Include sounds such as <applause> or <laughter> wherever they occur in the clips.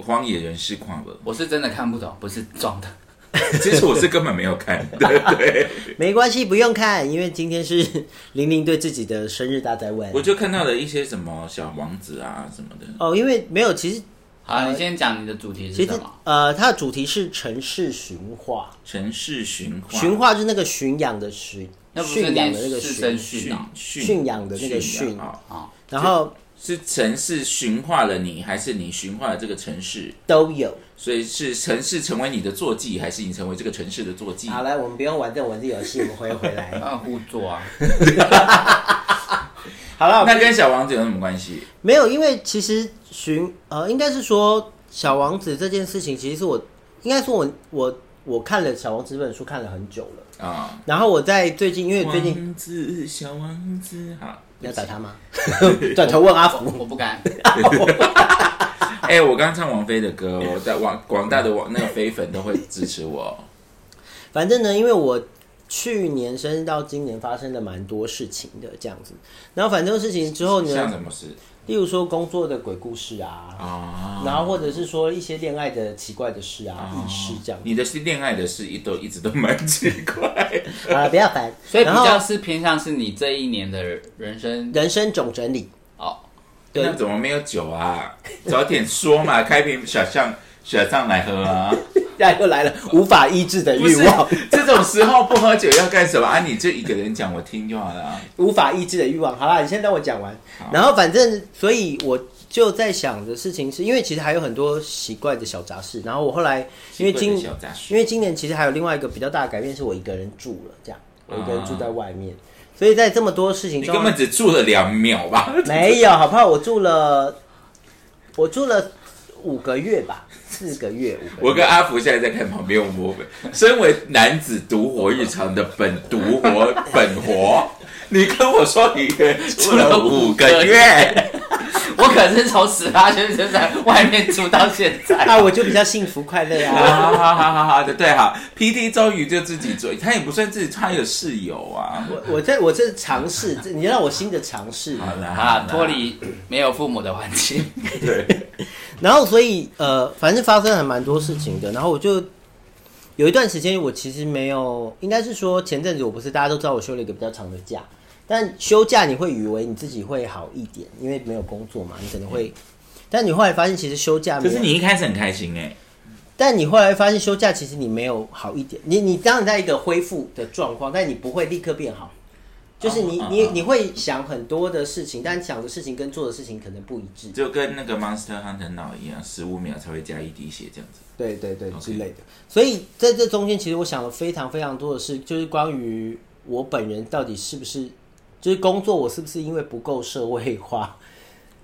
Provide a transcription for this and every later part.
荒野人士跨博。我是真的看不懂，不是装的。<laughs> 其实我是根本没有看，对对。没关系，不用看，因为今天是玲玲对自己的生日大在问我就看到了一些什么小王子啊什么的。哦，因为没有，其实好，你先讲你的主题其实是什么？呃，它的主题是城市驯化，城市驯化，驯化就是那个驯养的驯，那驯养的那个驯。驯驯养的那个驯啊，哦，然后是城市驯化了你，还是你驯化了这个城市？都有。所以是城市成为你的坐骑，还是你成为这个城市的坐骑？好，来，我们不用玩这种文字游戏，我们回回来。啊互作啊，<laughs> 好了，那跟小王子有什么关系？没有，因为其实寻呃，应该是说小王子这件事情，其实是我应该说我我我看了小王子这本书看了很久了，啊，然后我在最近，因为最近王子，小王子，好，要打他吗？<laughs> 转头问阿我福，我不敢。<laughs> 哎、我刚唱王菲的歌，我在广广大的网那个菲粉都会支持我。<laughs> 反正呢，因为我去年生日到今年发生了蛮多事情的这样子，然后反正事情之后呢，像什么事例如说工作的鬼故事啊，啊？然后或者是说一些恋爱的奇怪的事啊、轶事这样。你的是恋爱的事，一都一直都蛮奇怪。<laughs> 啊，不要烦。所以比较是偏向是你这一年的人生人生总整理，哦。对那怎么没有酒啊？早点说嘛，开瓶小象小象来喝啊！呀，又来了无法抑制的欲望，这种时候不喝酒要干什么啊？你就一个人讲我听就好了啊。无法抑制的欲望。好啦，你先等我讲完。然后反正，所以我就在想的事情是，因为其实还有很多奇怪的小杂事。然后我后来，因为今因为今年其实还有另外一个比较大的改变，是我一个人住了，这样我一个人住啊在外面。所以在这么多事情中，你根本只住了两秒吧？没有，好不好？我住了，我住了五个月吧，四个月，五个月。我跟阿福现在在看旁边，我们身为男子独活日常的本独活本活，你跟我说你住了五个月，<laughs> 我可是从十八岁就在外面住到现在。那我就比较幸福快乐啊。好好好好好的，对好，P D 终于就自己做，他也不算自己，他有室友啊。我我这我这是尝试，这你让我新的尝试。好啦啊，脱离没有父母的环境。对，然后所以呃，反正发生还蛮多事情的。然后我就有一段时间，我其实没有，应该是说前阵子我不是大家都知道我休了一个比较长的假，但休假你会以为你自己会好一点，因为没有工作嘛，你可能会。但你后来发现，其实休假可是你一开始很开心哎、但你后来发现休假其实你没有好一点，你你当然在一个恢复的状况，但你不会立刻变好，就是你、你你会想很多的事情，但想的事情跟做的事情可能不一致，就跟那个 Monster Hunter 脑一样，十五秒才会加一滴血这样子。对对对之类的。所以在这中间，其实我想了非常非常多的事，就是关于我本人到底是不是，就是工作我是不是因为不够社会化，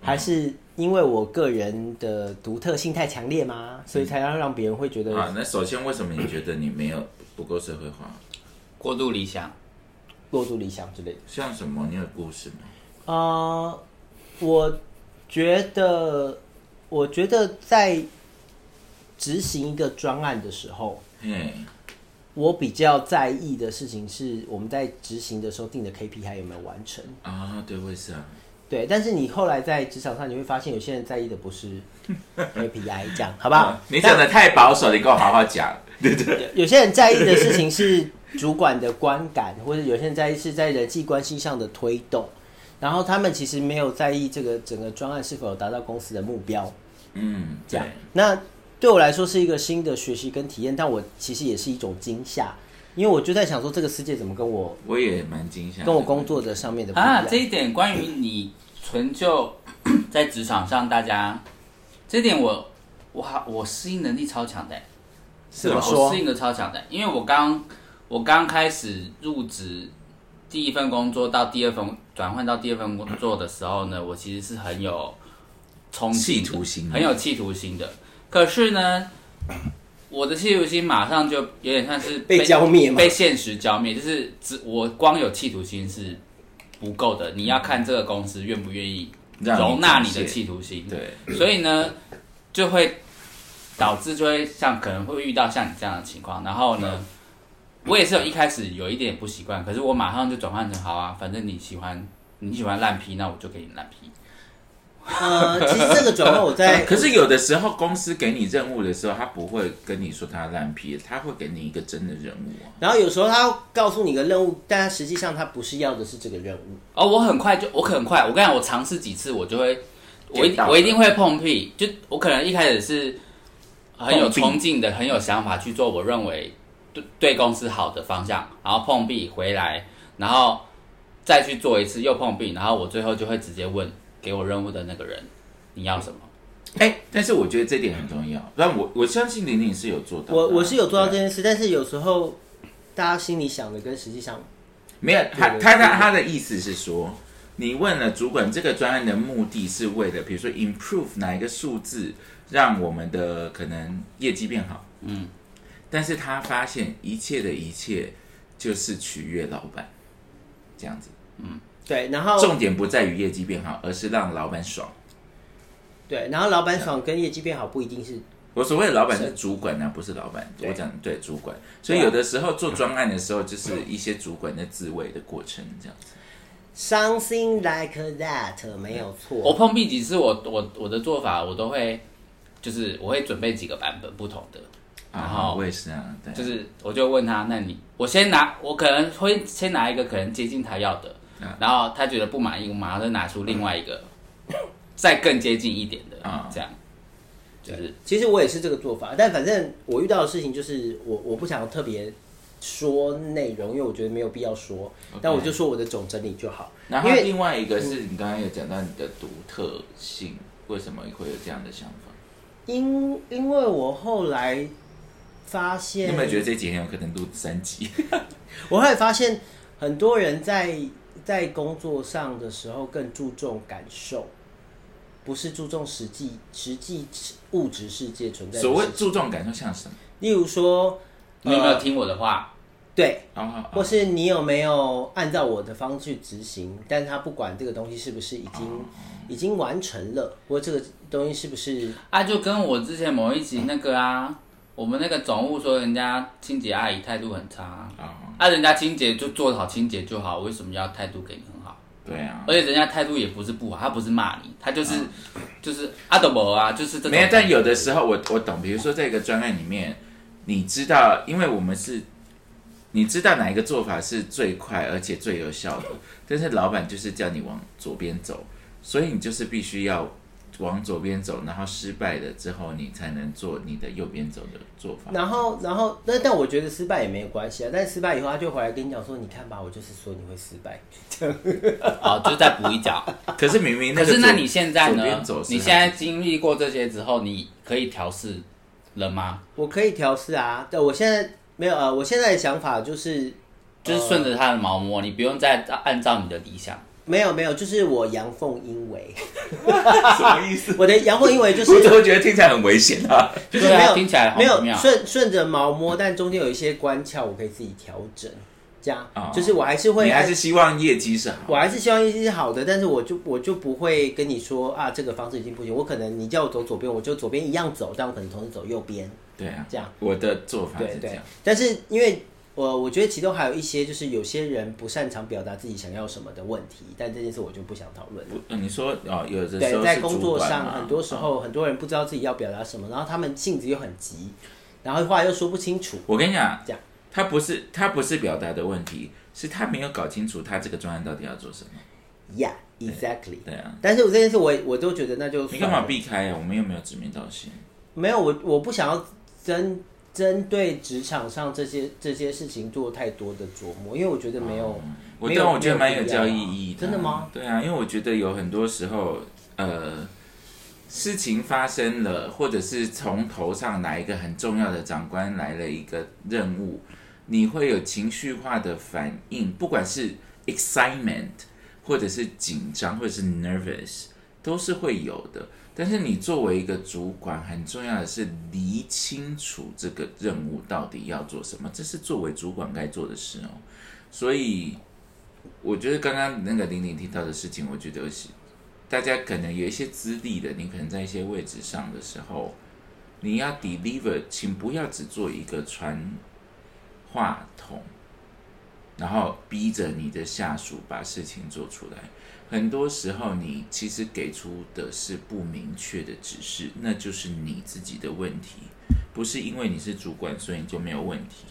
还是因为我个人的独特性太强烈吗？所以才要让别人会觉得啊，那首先为什么你觉得你没有不够社会化？过度理想，过度理想之类的。像什么？你有故事吗？呃，我觉得，我觉得在执行一个专案的时候，嗯，我比较在意的事情是我们在执行的时候定的 KPI 有没有完成。啊，对，我也是啊。对，但是你后来在职场上，你会发现有些人在意的不是 KPI，这样好不好？<laughs> 你讲的太保守，你跟我好好讲。对对，有些人在意的事情是主管的观感，或者有些人在意是在人际关系上的推动，然后他们其实没有在意这个整个专案是否有达到公司的目标。嗯，对。这样，那对我来说是一个新的学习跟体验，但我其实也是一种惊吓，因为我就在想说，这个世界怎么跟我我也蛮惊吓。跟我工作的上面的啊，这一点关于你纯就在职场上，大家这点我我好我适应能力超强的怎么说我适应的超强的，因为我刚我刚开始入职第一份工作到第二份转换到第二份工作的时候呢，我其实是很有冲劲的企图心很有企图心的。可是呢，我的企图心马上就有点像是被浇灭被现实浇灭。就是只我光有企图心是不够的，你要看这个公司愿不愿意容纳你的企图心。对，所以呢，就会导致就会像可能会遇到像你这样的情况。然后呢，我也是有一开始有一点不习惯，可是我马上就转换成好啊，反正你喜欢你喜欢烂批，那我就给你烂批。呃，其实这个转换我在 <laughs> 可是有的时候公司给你任务的时候，他不会跟你说他烂批，他会给你一个真的任务啊。然后有时候他告诉你个任务，但他实际上他不是要的是这个任务。哦，我很快就我很快，我跟你讲，我尝试几次，我就会，<laughs> 我一我一定会碰壁。就我可能一开始是很有冲劲的，很有想法去做我认为对对公司好的方向，然后碰壁回来，然后再去做一次又碰壁，然后我最后就会直接问给我任务的那个人你要什么。哎、但是我觉得这点很重要。但我我相信玲玲是有做到我我是有做到这件事，但是有时候大家心里想的跟实际上没有，他他他他的意思是说，你问了主管这个专案的目的是为了，比如说 improve 哪一个数字，让我们的可能业绩变好，嗯，但是他发现一切的一切就是取悦老板，这样子，嗯对，然后重点不在于业绩变好，而是让老板爽。对，然后老板爽跟业绩变好不一定是我所谓的老板是主管呢、不是老板。我讲对主管，所以有的时候做专案的时候，就是一些主管的自卫的过程，这样子。something like that，没有错我。碰壁几次我，我我的做法我都会，就是我会准备几个版本不同的，然啊，后我也是啊，对，就是我就问他，那你我先拿，我可能会先拿一个可能接近他要的，嗯然后他觉得不满意，我马上就拿出另外一个再更接近一点的，啊。这样。就是。其实我也是这个做法，但反正我遇到的事情就是我我不想特别说内容，因为我觉得没有必要说，但我就说我的总整理就好。然后另外一个是你刚刚有讲到你的独特性，为什么会有这样的想法？因因为我后来发你现，有没有觉得这几天有可能录三集？<laughs> 我后来发现很多人在在工作上的时候更注重感受，不是注重实际实际物质世界存在的所谓注重感受像什么？例如说，呃你有没有听我的话？对，啊、或是你有没有按照我的方式去执行？但他不管这个东西是不是已经、哦已经完成了，或这个东西是不是啊，就跟我之前某一集那个啊，我们那个总务说人家清洁阿姨态度很差。啊，啊、啊人家清洁就做好清洁就好，为什么要态度给你很好？对啊，而且人家态度也不是不好，他不是骂你，他就是、就是阿德伯啊，就是这种。没有，但有的时候我我懂，比如说在一个专案里面，你知道，因为我们是，你知道哪一个做法是最快而且最有效的，但是老板就是叫你往左边走，所以你就是必须要往左边走，然后失败了之后，你才能做你的右边走的做法。然后，然后，那但我觉得失败也没有关系啊。但失败以后，他就回来跟你讲说：“你看吧，我就是说你会失败。<laughs> 哦，就再补一脚。<laughs> 可是明明那个左可是那你现在呢你现在经历过这些之后，你可以调试了吗？”我可以调试啊。对，我现在没有呃，我现在的想法就是就是顺着他的毛摸，你不用再按照你的理想。没有没有，就是我阳奉阴违。什么意思？<laughs> 我的阳奉阴违就是我怎么觉得听起来很危险啊？<laughs> 就是没有听起来好没有顺顺着毛摸，但中间有一些关窍，我可以自己调整。这样、哦就是我还是会你还是希望业绩是好我还是希望业绩是好的，但是我就我就不会跟你说啊，这个方式已经不行。我可能你叫我走左边，我就左边一样走，但我可能同时走右边，对啊，这样。我的做法是这样。。但是因为我我觉得其中还有一些就是有些人不擅长表达自己想要什么的问题，但这件事我就不想讨论你说哦，有的时对，候在工作上很多时候很多人不知道自己要表达什么，然后他们性子又很急，然后话又说不清楚。我跟你讲这样，他不是他不是表达的问题，是他没有搞清楚他这个专案到底要做什么。Yeah, exactly。对啊，但是我这件事我我都觉得那就你干嘛避开啊？我们又没有指名道姓。没有，我我不想要针针对职场上这些这些事情做太多的琢磨，因为我觉得没有。我但我觉得蛮有教育意义的。真的吗？对啊，因为我觉得有很多时候，呃，事情发生了，或者是从头上哪一个很重要的长官来了一个任务，你会有情绪化的反应，不管是 excitement，或者是紧张，或者是 nervous，都是会有的。但是你作为一个主管，很重要的是理清楚这个任务到底要做什么，这是作为主管该做的事哦。所以，我觉得刚刚那个玲玲提到的事情，我觉得是大家可能有一些资历的，你可能在一些位置上的时候，你要 deliver，请不要只做一个传话筒，然后逼着你的下属把事情做出来。很多时候，你其实给出的是不明确的指示，那就是你自己的问题，不是因为你是主管，所以你就没有问题。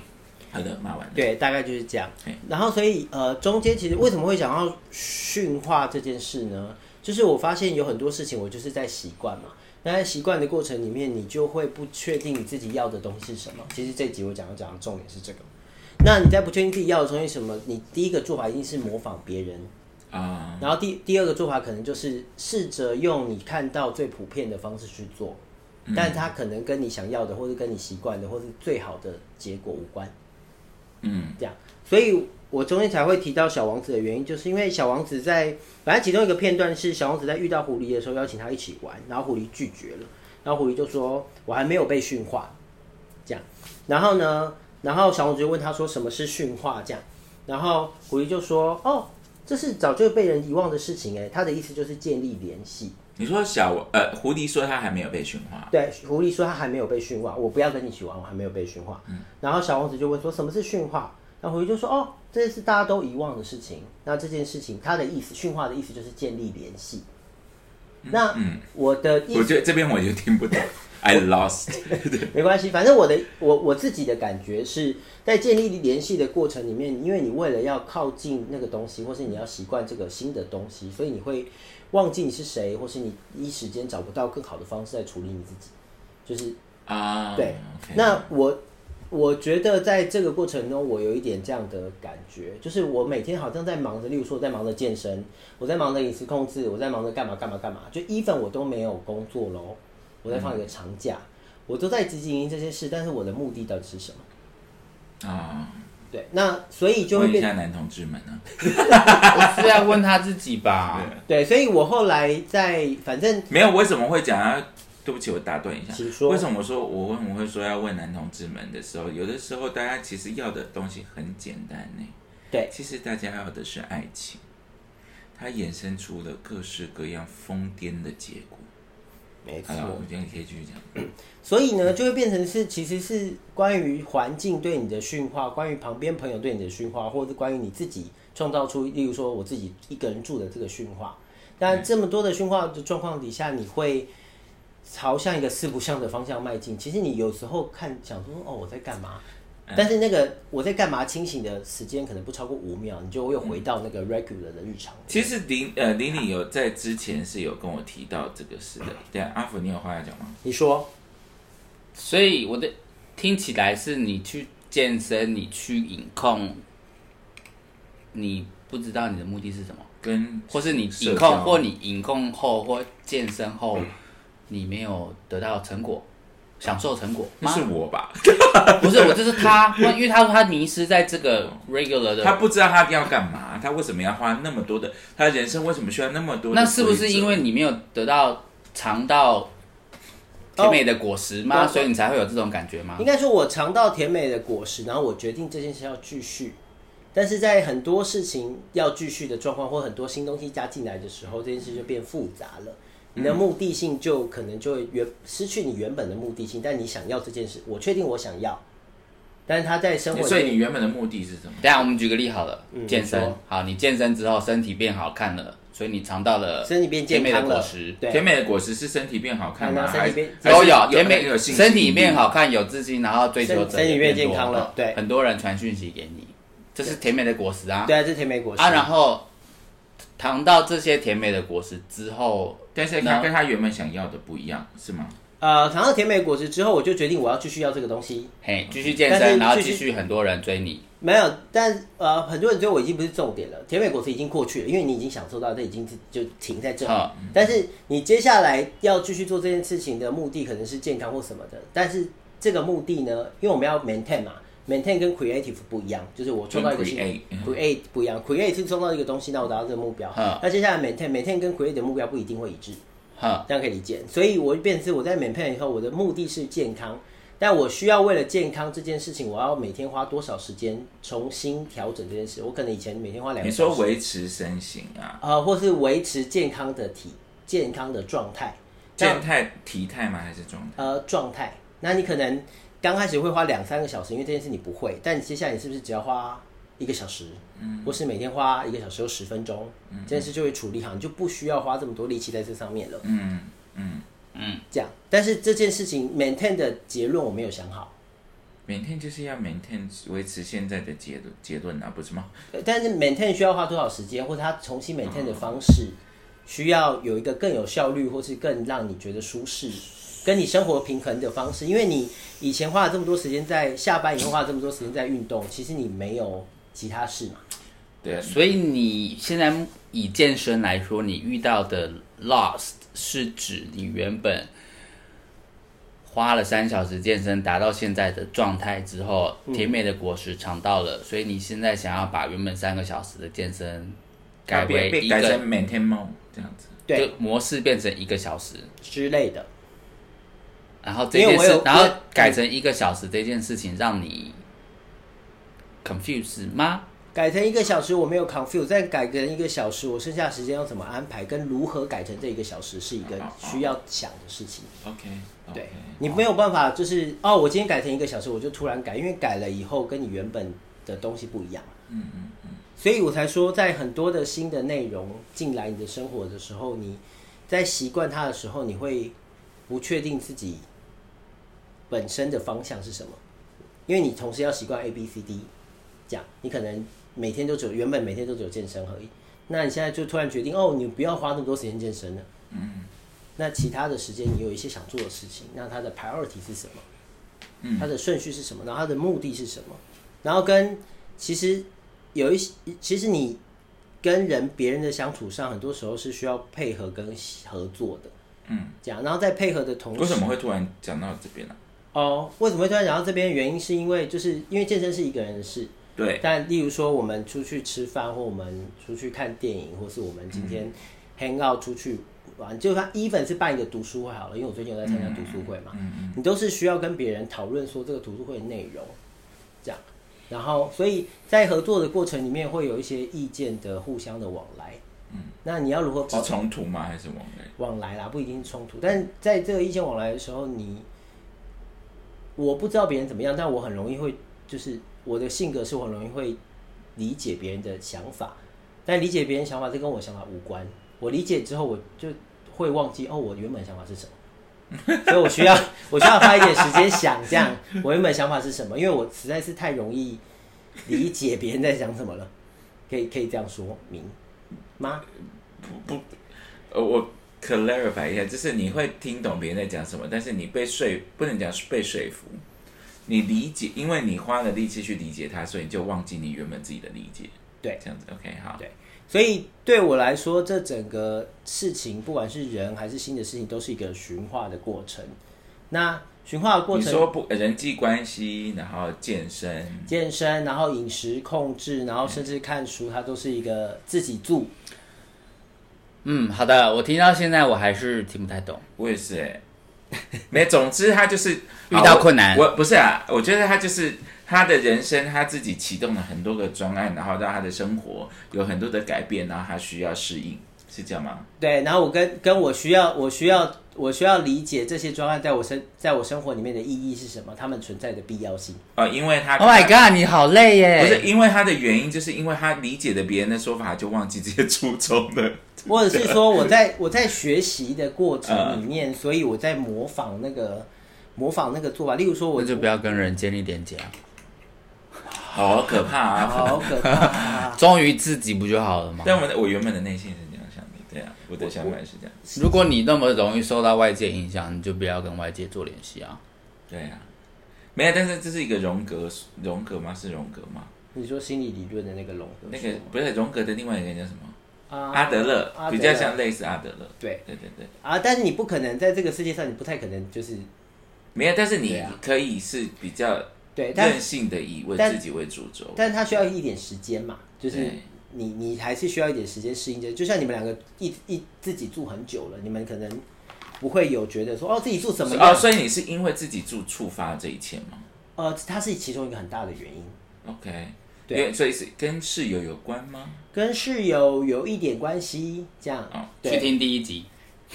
好的，骂完了。对，大概就是这样。然后，所以呃，中间其实为什么会想要驯化这件事呢？就是我发现有很多事情，我就是在习惯嘛。那在习惯的过程里面，你就会不确定你自己要的东西是什么。其实这集我讲要讲的重点是这个。那你在不确定自己要的东西是什么，你第一个做法一定是模仿别人，啊，然后第第二个做法可能就是试着用你看到最普遍的方式去做，但它可能跟你想要的，或是跟你习惯的，或是最好的结果无关。嗯这样，所以我中间才会提到小王子的原因，就是因为小王子在，反正其中一个片段是小王子在遇到狐狸的时候邀请他一起玩，然后狐狸拒绝了，然后狐狸就说：“我还没有被驯化。”这样，然后呢，然后小王子就问他说：“什么是驯化？”这样，然后狐狸就说：“哦，这是早就被人遗忘的事情。”哎，他的意思就是建立联系。你说小呃狐狸说他还没有被驯化，对，狐狸说他还没有被驯化，我不要跟你一起玩，我还没有被驯化。然后小王子就问说什么是驯化？然后狐狸就说哦，这是大家都遗忘的事情。那这件事情它的意思，驯化的意思就是建立联系。那我的意思我觉得这边我就听不懂，I lost。<laughs> 没关系，反正我的我我自己的感觉是在建立联系的过程里面，因为你为了要靠近那个东西，或是你要习惯这个新的东西，所以你会忘记你是谁，或是你一时间找不到更好的方式来处理你自己，就是啊，对那我我觉得在这个过程中，我有一点这样的感觉，就是我每天好像在忙着，例如说我在忙着健身，我在忙着饮食控制，我在忙着干嘛干嘛干嘛，就 even 我都没有工作喽，我在放一个长假，我都在经营这些事，但是我的目的到底是什么？啊，对，那所以就会变问一下男同志们呢？<laughs> 我是要问他自己吧。对，所以我后来在反正没有，为什么会讲啊？对不起，我打断一下。请说为什么我说我为什么会说要问男同志们的时候，有的时候大家其实要的东西很简单呢。对其实大家要的是爱情，它衍生出了各式各样疯癫的结果。没好了，我们今天可以继续讲。<coughs> 所以呢，就会变成是，其实是关于环境对你的驯化，关于旁边朋友对你的驯化，或者是关于你自己创造出，例如说我自己一个人住的这个驯化。但这么多的驯化的状况底下，你会朝向一个四不像的方向迈进。其实你有时候看想说，哦，我在干嘛？但是那个我在干嘛清醒的时间可能不超过五秒，你就又回到那个 regular 的日常。其实林呃林林有在之前是有跟我提到这个事的。对啊，阿福，你有话要讲吗？你说。所以我的听起来是你去健身，你去隐控，你不知道你的目的是什么，跟或是你社交。饮控，或你饮控后或健身后，你没有得到成果，享受成果那吗？是我吧？<laughs> 不是我，就是他，因为他说他迷失在这个 regular 的，他不知道他要干嘛，他为什么要花那么多的，他人生为什么需要那么多的？那是不是因为你没有得到尝到甜美的果实吗？哦所以你才会有这种感觉吗应？该说，我尝到甜美的果实，然后我决定这件事要继续。但是在很多事情要继续的状况，或很多新东西加进来的时候，这件事就变复杂了。你的目的性就可能就会原失去你原本的目的性，但你想要这件事，我确定我想要，但是他在生活里所以你原本的目的是什么？等一下我们举个例好了，嗯健身好，你健身之后身体变好看了，所以你尝到了身体变甜美的健康了果实，，对，甜美的果实是身体变好看吗？嗯那身体变还是都有甜美有信心身体变好看，有自信，然后追求者身身体变健康了对很多人传讯息给你，这是甜美的果实啊对啊，这是甜美果实啊，然后尝到这些甜美的果实之后，但是他跟他原本想要的不一样，是吗？呃，尝到甜美果实之后，我就决定我要继续要这个东西。嘿，继续健但是身，然后继续很多人追你，没有，但呃，很多人追我已经不是重点了，甜美果实已经过去了，因为你已经享受到，这已经是就停在这里。好但是你接下来要继续做这件事情的目的可能是健康或什么的，但是这个目的呢，因为我们要 maintain 嘛，maintain 跟 creative 不一样，就是我创造一个新 create，嗯 create 不一样，create 是创造一个东西，那我达到这个目标嗯。那接下来 maintain maintain 跟 create 的目标不一定会一致。哈，这样可以理解。所以我变成是我在 maintain 以后，我的目的是健康，但我需要为了健康这件事情，我要每天花多少时间重新调整这件事？我可能以前每天花两个你说维持身形啊，呃，或是维持健康的体健康的状态，这样健态体态吗？还是状态？呃状态。那你可能刚开始会花两三个小时，因为这件事你不会，但你接下来你是不是只要花一个小时，嗯，或是每天花一个小时或十分钟，这件事就会处理好，你就不需要花这么多力气在这上面了。嗯嗯嗯，这样，但是这件事情 maintain 的结论我没有想好，maintain 就是要 maintain 维持现在的结论结论啊，不是吗？呃但是 maintain 需要花多少时间，或者它重新 maintain 的方式，需要有一个更有效率，或是更让你觉得舒适，跟你生活平衡的方式。因为你以前花了这么多时间在下班以后花了这么多时间在运动，其实你没有其他事嘛。对啊，所以你现在以健身来说，你遇到的 lost 是指你原本花了三小时健身达到现在的状态之后，甜美的果实尝到了，所以你现在想要把原本三个小时的健身改为一变改成个 maintain mode 这样子。对就模式变成一个小时，之类的，然后这件事然后改成一个小时这件事情让你 confuse 吗？改成一个小时我没有 confuse，再改成一个小时，我剩下的时间要怎么安排，跟如何改成这一个小时是一个需要想的事情。OK，对你没有办法，就是哦，我今天改成一个小时，我就突然改，因为改了以后跟你原本的东西不一样。嗯嗯嗯，所以我才说，在很多的新的内容进来你的生活的时候，你在习惯它的时候，你会不确定自己本身的方向是什么，因为你同时要习惯 A B C D，这样你可能每天都只有原本每天都只有健身而已，那你现在就突然决定哦，你不要花那么多时间健身了，嗯，那其他的时间你有一些想做的事情，那它的 priority 是什么？嗯它的顺序是什么？然后它的目的是什么？然后跟其实有一些，其实你跟人别人的相处上，很多时候是需要配合跟合作的，嗯，这样。然后在配合的同时，为什么会突然讲到这边呢、哦？为什么会突然讲到这边？原因是因为就是因为健身是一个人的事，对，但例如说我们出去吃饭，或我们出去看电影，或是我们今天 hang out 出去玩，就算 even 是办一个读书会好了，因为我最近有在参加读书会嘛，你都是需要跟别人讨论说这个读书会的内容，这样，然后所以在合作的过程里面会有一些意见的互相的往来，嗯，那你要如何保是冲突吗？还是往来？往来啦，不一定是冲突，但是在这个意见往来的时候，你我不知道别人怎么样，但我很容易会，就是我的性格是我很容易会理解别人的想法，但理解别人想法这跟我想法无关。我理解之后，我就会忘记哦，我原本想法是什么，所以我需要我需要花一点时间想，这样我原本想法是什么，因为我实在是太容易理解别人在讲什么了，可以可以这样说明吗？不不呃，我 clarify 一下，就是你会听懂别人在讲什么，但是你被说不能讲被说服，你理解，因为你花了力气去理解它，所以你就忘记你原本自己的理解。对这样子 OK 好。对所以对我来说，这整个事情，不管是人还是新的事情，都是一个循化的过程。那循化的过程，你说不人际关系，然后健身，健身，然后饮食控制，然后甚至看书，它都是一个自己做。嗯，好的，我听到现在我还是听不太懂。我也是哎、没，总之他就是 <laughs> 遇到困难。我我不是啊，我觉得他就是他的人生，他自己启动了很多个专案，然后让他的生活有很多的改变，然后他需要适应，是这样吗？对，然后我跟跟我需要，我需要，我需要理解这些专案在我生在我生活里面的意义是什么，他们存在的必要性。呃，因为他 Oh my god，你好累耶！不是因为他的原因，就是因为他理解的别人的说法，就忘记这些初衷了。<laughs> 或者是说我在 <laughs> 我在学习的过程里面，所以我在模仿那个模仿那个做法。例如说我，那就不要跟人建立连接啊，好可怕啊！好可怕、啊。<laughs> 忠于自己不就好了吗？但我的我原本的内心是我的想法是这样，如果你那么容易受到外界影响，你就不要跟外界做联系啊。对啊，没有，但是这是一个荣格，荣格吗？是荣格吗？你说心理理论的那个荣格那个不是荣格的另外一个人叫什么？啊阿德勒阿，德勒比较像类似阿德勒。对对对对，啊，但是你不可能在这个世界上，你不太可能就是没有，但是你可以是比较对，任性的以为自己为主轴。但是他需要一点时间嘛，就是对你你还是需要一点时间适应这，就像你们两个一一自己住很久了，你们可能不会有觉得说哦自己住怎么样，哦，所以你是因为自己住触发这一切吗呃，它是其中一个很大的原因。？OK，对所以是跟室友有关吗？跟室友有一点关系，这样哦，去，听第一集，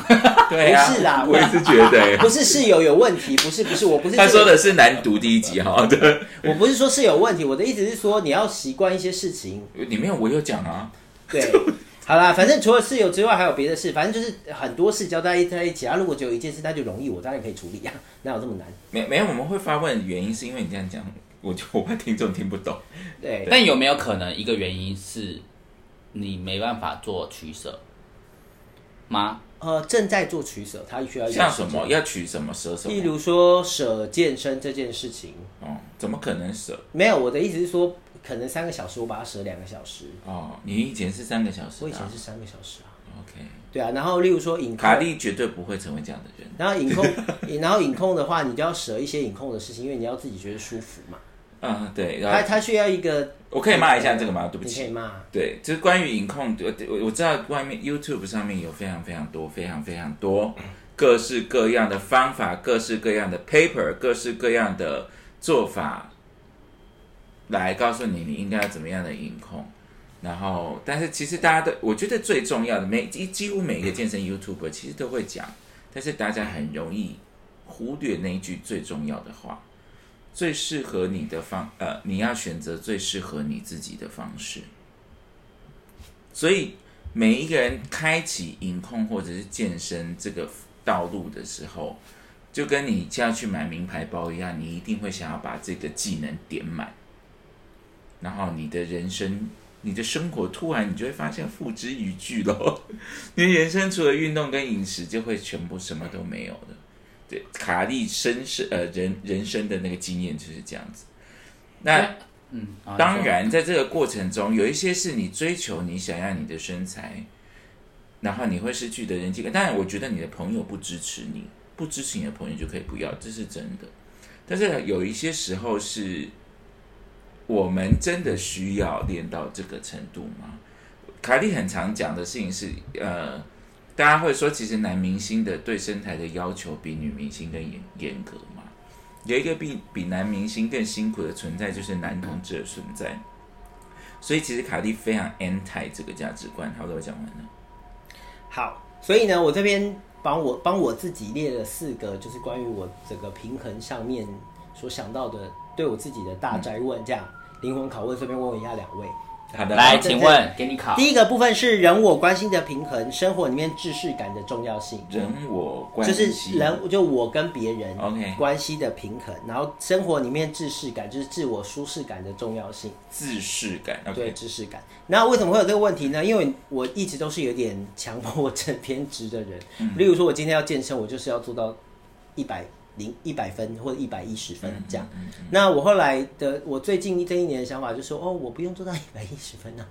<laughs> 对啊，不是啦我也是觉得、不是室友有问题，不是不是，我不是这个他说的是难读第一集哈，对，我不是说室友问题，我的意思是说你要习惯一些事情。里面我有讲啊，对，<laughs> 好啦，反正除了室友之外还有别的事，反正就是很多事交代在一起啊。如果只有一件事，那就容易，我当然可以处理啊，<laughs> 哪有这么难？没没有，我们会发问原因是因为你这样讲，我就我怕听众听不懂。对，但有没有可能一个原因是你没办法做取舍吗？呃，正在做取舍，他需要一像什么要取什么舍什么？例如说舍健身这件事情，哦，怎么可能舍？没有，我的意思是说，可能三个小时，我把它舍两个小时。哦，你以前是三个小时、啊，我以前是三个小时啊，OK，对啊。然后例如说影控卡，利绝对不会成为这样的人。然后影控，<laughs> 然后影控的话，你就要舍一些影控的事情，因为你要自己觉得舒服嘛。嗯，对，然后他他需要一个，我可以骂一下这个吗？对不起。你可以骂。对，就是关于影控，我我我知道外面 YouTube 上面有非常非常多、非常非常多各式各样的方法、各式各样的 paper、各式各样的做法，来告诉你你应该要怎么样的影控。然后，但是其实大家都，我觉得最重要的，每几几乎每一个健身 YouTuber 其实都会讲，但是大家很容易忽略那一句最重要的话。最适合你的方，呃，你要选择最适合你自己的方式。所以每一个人开启饮控或者是健身这个道路的时候，就跟你要去买名牌包一样，你一定会想要把这个技能点满，然后你的人生、你的生活突然你就会发现付之一炬咯。<laughs> 你人生除了运动跟饮食，就会全部什么都没有了。对，卡利身世呃人人生的那个经验就是这样子。那嗯，啊当，然，在这个过程中，有一些是你追求你想要你的身材，然后你会失去的人际感。当然，我觉得你的朋友不支持你，不支持你的朋友就可以不要，这是真的。但是有一些时候是，我们真的需要练到这个程度吗？卡利很常讲的事情是，呃，大家会说，其实男明星的对身材的要求比女明星更严严格嘛。有一个比比男明星更辛苦的存在，就是男同志的存在。所以其实卡蒂非常 anti 这个价值观。好的，我讲完了。好，所以呢，我这边帮我帮我自己列了四个，就是关于我整个平衡上面所想到的，对我自己的大摘问，这样灵魂拷问，顺便问问一下两位。好的，来，请问给你考，第一个部分是人我关系的平衡，生活里面秩序感的重要性，人我关系就是人就我跟别人 OK 关系的平衡，然后生活里面秩序感就是自我舒适感的重要性。自视感。对知识感。那为什么会有这个问题呢？因为我一直都是有点强迫症偏执的人。嗯例如说，我今天要健身，我就是要做到一百零一百分或者一百一十分嗯这样。那我后来的，我最近这一年的想法就是说，哦，我不用做到一百一十分啊，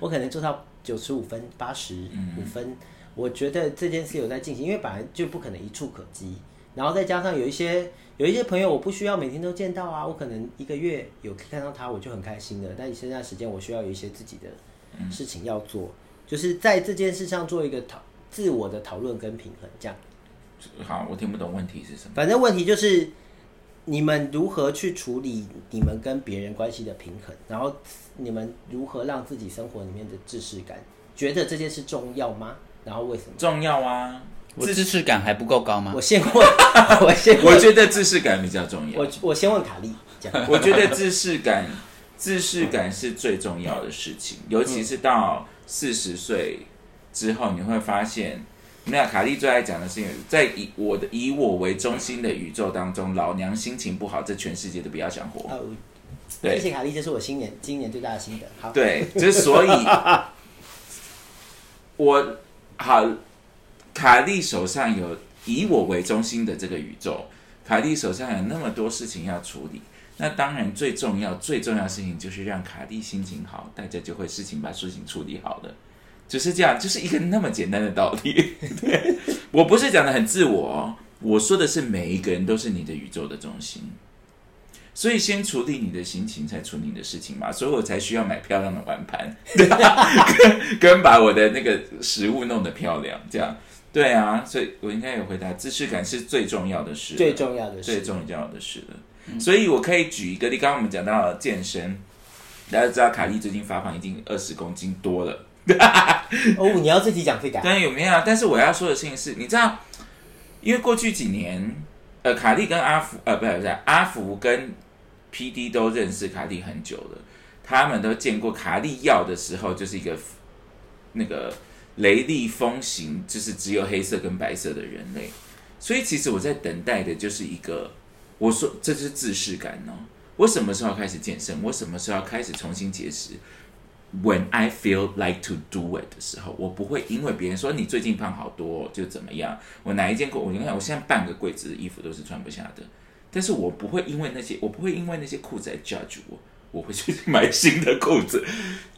我可能做到九十五分、八十嗯五分。我觉得这件事有在进行，因为本来就不可能一触可及。然后再加上有一些有一些朋友，我不需要每天都见到啊，我可能一个月有看到他，我就很开心了。但剩下时间，我需要有一些自己的事情要做，就是在这件事上做一个讨自我的讨论跟平衡，这样。好，我听不懂问题是什么。反正问题就是你们如何去处理你们跟别人关系的平衡，然后你们如何让自己生活里面的秩序感，觉得这件事重要吗？然后为什么？重要啊，我知识感还不够高吗我？先问，<laughs> 我先问，我觉得自视感比较重要我。我先问卡莉，这样。<laughs> 我觉得自视感，自视感是最重要的事情，尤其是到四十岁之后，你会发现，那卡莉最爱讲的是，在以我的以我为中心的宇宙当中，老娘心情不好，这全世界都不要想活。哦，对谢谢卡莉，这是我新年今年最大的心得。好，对，之所以，我好，卡莉手上有以我为中心的这个宇宙，卡莉手上有那么多事情要处理。那当然，最重要、最重要的事情就是让卡莉心情好，大家就会事情把事情处理好了，就是这样，就是一个那么简单的道理。<laughs> 对我不是讲的很自我哦，我说的是每一个人都是你的宇宙的中心。所以先处理你的心情，才处理你的事情嘛。所以我才需要买漂亮的碗盘，<laughs> 对啊，跟跟把我的那个食物弄得漂亮，这样。对啊，所以我应该有回答，姿势感是最重要的事，最重要的事，最重要的事了。所以我可以举一个例，刚刚我们讲到了健身，大家知道卡莉最近发胖已经二十公斤多了。<laughs> 哦，你要自己讲这个啊？但有没有？但是我要说的事情是，你知道，因为过去几年，呃，卡莉跟阿福，呃，不是不是，阿福跟 P D 都认识卡莉很久了，他们都见过卡莉要的时候，就是一个那个雷厉风行，就是只有黑色跟白色的人类。所以其实我在等待的就是一个，我说这是自视感哦。我什么时候开始健身？我什么时候要开始重新节食？When I feel like to do it 的时候，我不会因为别人说你最近胖好多就怎么样。我哪一件裤，我你看我现在半个柜子的衣服都是穿不下的，但是我不会因为那些，我不会因为那些裤子来 judge 我，我会去买新的裤子，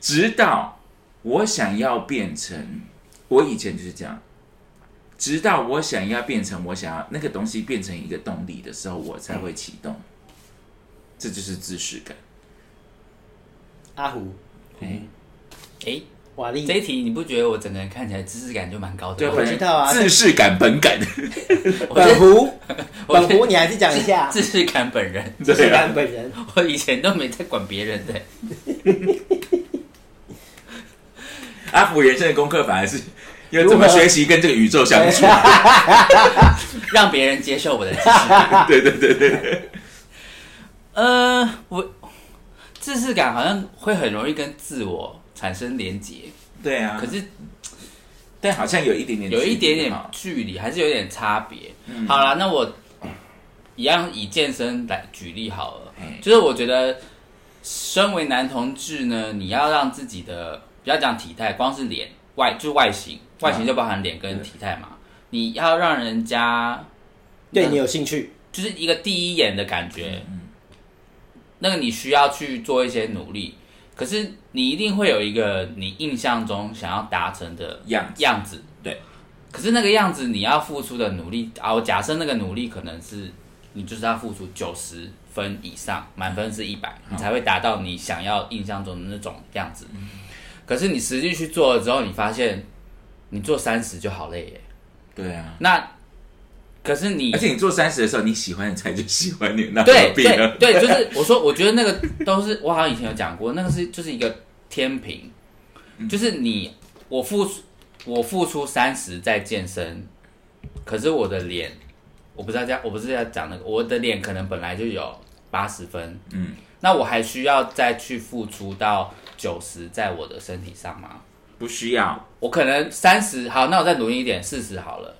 直到我想要变成我以前就是这样，直到我想要变成我想要那个东西变成一个动力的时候，我才会启动。这就是自视感。阿胡，哎，哎，瓦力这，一题你不觉得我整个人看起来知识感就蛮高的对，吗？我知道啊自视感本感，本胡，我觉得本胡，你还是讲一下。知识感本人，是对啊感，本人，<laughs> 我以前都没在管别人的。<laughs> 阿福人生的功课反而是要怎么学习跟这个宇宙相处。<laughs> 让别人接受我的知识感。对对对对对，呃，我自视感好像会很容易跟自我产生连结，对啊。可是但好像有一点点，有一点点距离，还是有点差别。嗯。好了，那我一样以健身来举例好了。哎，就是我觉得身为男同志呢，你要让自己的不要讲体态，光是脸外就是外形，外形就包含脸跟体态嘛，你要让人家对你有兴趣，就是一个第一眼的感觉，那个你需要去做一些努力，可是你一定会有一个你印象中想要达成的样子样子，对。可是那个样子你要付出的努力啊，我假设那个努力可能是你就是要付出九十分以上，满分是一百，你才会达到你想要印象中的那种样子。可是你实际去做了之后，你发现你做三十就好累耶。对啊。那可是你而且你做三十的时候，你喜欢的菜就喜欢你，那对对？对，就是我说，我觉得那个都是我好像以前有讲过，那个是就是一个天平，就是你我付出我付出三十在健身，可是我的脸，我不知道这样，我不是要讲那个，我的脸可能本来就有八十分，嗯，那我还需要再去付出到九十在我的身体上吗？不需要。我可能三十好，那我再努力一点，四十好了。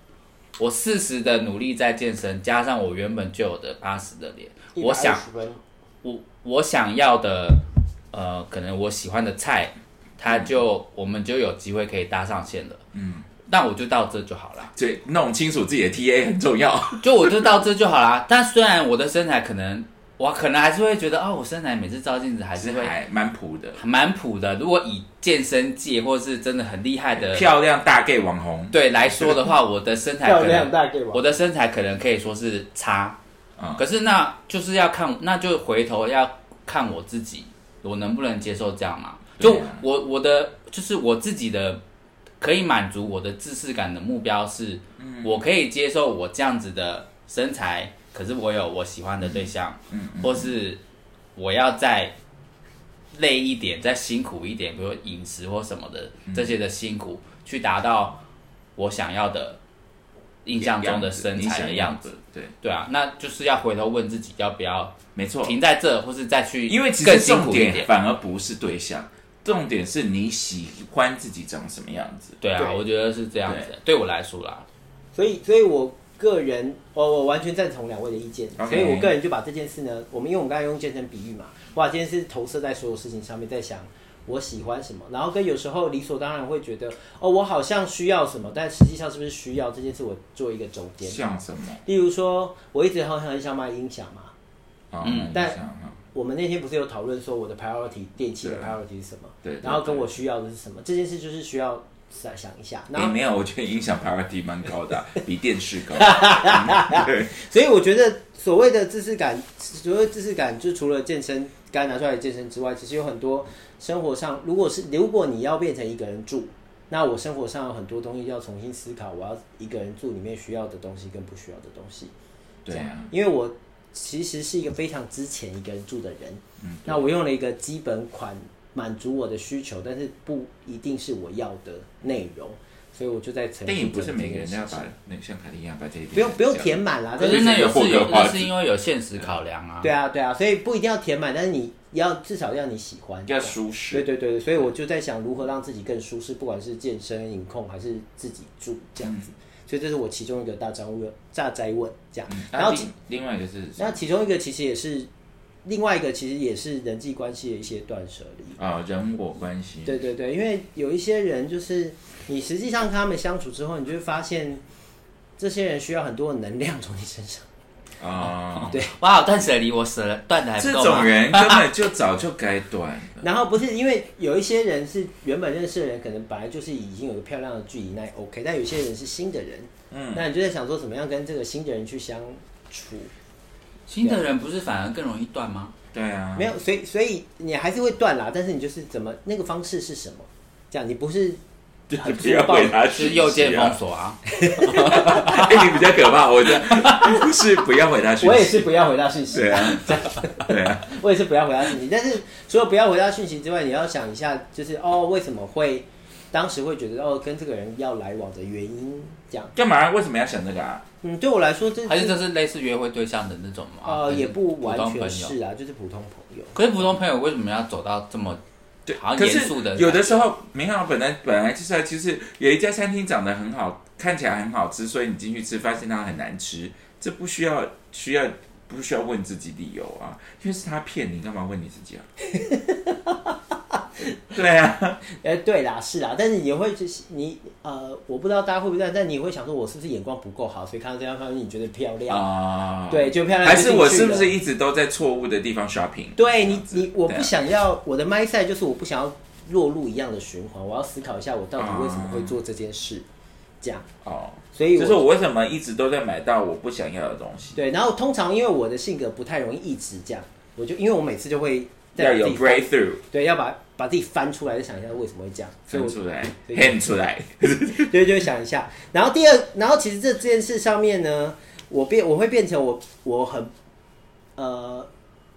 我四十的努力在健身，加上我原本就有的八十的脸，我想我我想要的，呃，可能我喜欢的菜，它就我们就有机会可以搭上线了。嗯，那我就到这就好了，对弄清楚自己的 TA 很重要。就我就到这就好啦。但虽然我的身材可能，我可能还是会觉得，哦，我身材每次照镜子还是会还蛮普的，蛮普的。如果以健身界或是真的很厉害的漂亮大 gay 网红。对来说的话，我的身材漂可能亮大给我，我的身材可能可以说是差，嗯可是那就是要看，那就回头要看我自己，我能不能接受这样嘛？就对啊我我的就是我自己的可以满足我的自视感的目标是，嗯我可以接受我这样子的身材，可是我有我喜欢的对象，嗯嗯或是我要再累一点，再辛苦一点，比如饮食或什么的嗯这些的辛苦，去达到我想要的印象中的身材的样子。，对，对啊，那就是要回头问自己要不要没错。停在这，或是再去因为其更实重点辛苦一点。反而不是对象，重点是你喜欢自己长什么样子。对啊，对我觉得是这样子。对我来说啦，所以，所以我个人，我我完全赞同两位的意见。所以我个人就把这件事呢，我们因为我们刚才用健身比喻嘛，我把这件事投射在所有事情上面，在想我喜欢什么，然后跟有时候理所当然会觉得，哦，我好像需要什么，但实际上是不是需要这件事，我做一个中间。像什么？例如说，我一直很很想买音响嘛，啊嗯但我们那天不是有讨论说我的 priority 电器的 priority 是什么？对，对然后跟我需要的是什么？这件事就是需要想想一下。然也、后，没有，我觉得影响 priority 蛮高的啊、<laughs> 比电视高。<laughs> 所以我觉得所谓的知识感，所谓知识感，就除了健身刚才拿出来的健身之外，其实有很多生活上，如果是如果你要变成一个人住，那我生活上有很多东西要重新思考，我要一个人住里面需要的东西跟不需要的东西。对啊，因为我其实是一个非常之前一个人住的人，嗯那我用了一个基本款满足我的需求，但是不一定是我要的内容，所以我就在重但也不是每个人都要把那个像凯莉一样把这一点不用不用填满啦，可但是是那有是有，那是因为有现实考量啊。对啊对啊，所以不一定要填满，但是你要至少要你喜欢，要舒适。对对对，所以我就在想如何让自己更舒适，不管是健身、饮控还是自己住这样子，所以这是我其中一个大招问、大灾问这样。然后然后另外一个是那其中一个其实也是，另外一个其实也是人际关系的一些断舍离。啊人我关系。对对对，因为有一些人就是你实际上跟他们相处之后，你就会发现，这些人需要很多的能量从你身上。啊，<laughs> 对哇，断舍离我舍了，断的还不这够吗？种人根本就早就该断。然后不是因为有一些人是原本认识的人，可能本来就是已经有个漂亮的距离，那也 OK。但有些人是新的人，嗯，那你就在想说怎么样跟这个新的人去相处。新的人不是反而更容易断吗？对啊，没有，所以所以你还是会断啦，但是你就是怎么那个方式是什么？这样你不是就是不要回他是讯息右键封啊。锁啊。<laughs> 哎，你比较可怕，我的不是不要回他讯息。我也是不要回他讯息，对啊，<laughs> 对啊，我也是不要回他讯息。但是除了不要回他讯息之外，你要想一下，就是哦，为什么会当时会觉得哦，跟这个人要来往的原因，这样。干嘛？为什么要想这个啊？嗯，对我来说，这还是这是类似约会对象的那种吗？呃也不完。全是啊，就是普通朋友。可是普通朋友为什么要走到这么对，好像严肃的有的时候，明浩本来本来就是，其实有一家餐厅长得很好，看起来很好吃，所以你进去吃，发现它很难吃，这不需要需要不需要问自己理由啊？因为是他骗你，干嘛问你自己啊？对啊，<laughs> 哎、对啦，是啦，但是也会就是你呃，我不知道大家会不会这样，但你会想说，我是不是眼光不够好，所以看到这张照片你觉得漂亮，啊，对，就漂亮，还是我是不是一直都在错误的地方 shopping？对你你我不想要我的 mindset 就是我不想要落入一样的循环，我要思考一下我到底为什么会做这件事，这样，哦，所以我就是我为什么一直都在买到我不想要的东西？对，然后通常因为我的性格不太容易一直这样，我就因为我每次就会要有 breakthrough 对，要把把自己翻出来，再想一下为什么会这样，所以我分出来对，hand 出来，<laughs> 对，就会想一下。然后第二，然后其实这这件事上面呢，我变我会变成我我很呃，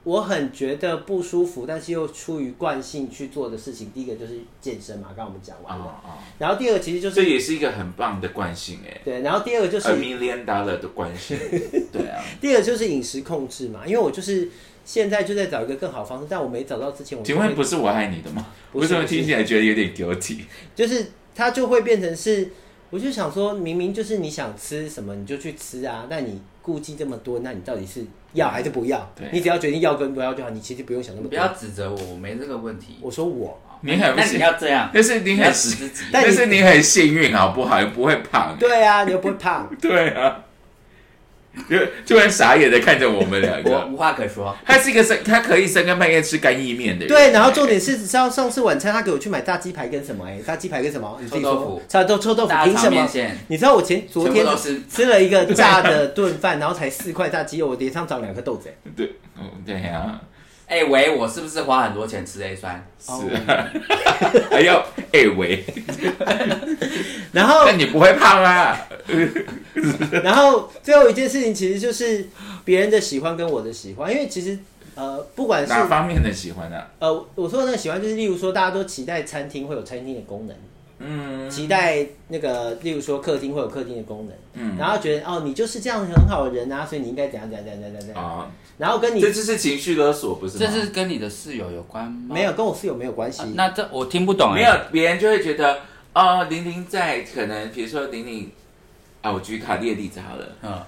我很觉得不舒服，但是又出于惯性去做的事情。第一个就是健身嘛，刚刚我们讲完了。然后第二个其实就是这也是一个很棒的惯性哎对，然后第二个就是，a million dollar 的惯性，<laughs> 对啊，第二个就是饮食控制嘛，因为我就是现在就在找一个更好的方式，但我没找到之前我就请问不是我爱你的吗？不是为什么听起来觉得有点 guilty？就是它就会变成是，我就想说明明就是你想吃什么你就去吃啊，那你顾忌这么多，那你到底是要还是不要？对你只要决定要跟不要就好，你其实不用想那么多。不要指责我，我没这个问题。我说我，你很不那你行，要这样，但是你很指自己。但但是你很幸运好不好？又不会胖，对啊，你又不会胖，<laughs> 对啊，<laughs> 就突然傻眼的看着我们两我个。<laughs> 无话可说。他是一个深，他可以三更半夜吃干意面的人。对，然后重点是，只知道上次晚餐他给我去买大鸡排跟什么、哎，大鸡排跟什么？你自己说臭豆腐，臭豆臭豆腐，凭什么？你知道我前昨天吃了一个炸的炖饭，然后才四块大鸡肉，我脸上长两颗豆子、欸 <laughs> 对，嗯，对呀、哎、喂，我是不是花很多钱吃 A 酸？是。啊，还要 <laughs> 哎喂，<laughs> 然后但你不会胖啊。<laughs> 然后最后一件事情其实就是别人的喜欢跟我的喜欢，因为其实呃，不管是哪方面的喜欢啊？呃，我说的那个喜欢，就是例如说大家都期待餐厅会有餐厅的功能，嗯。期待那个例如说客厅会有客厅的功能，嗯。然后觉得哦你就是这样很好的人啊，所以你应该怎样怎样怎样怎样怎样，啊，然后跟你这就是情绪勒索，不是吗？这是跟你的室友有关吗？没有跟我室友没有关系。啊，那这我听不懂哎、没有，别人就会觉得哦，玲玲在，可能比如说玲玲啊，我举卡莉的例子好了，嗯，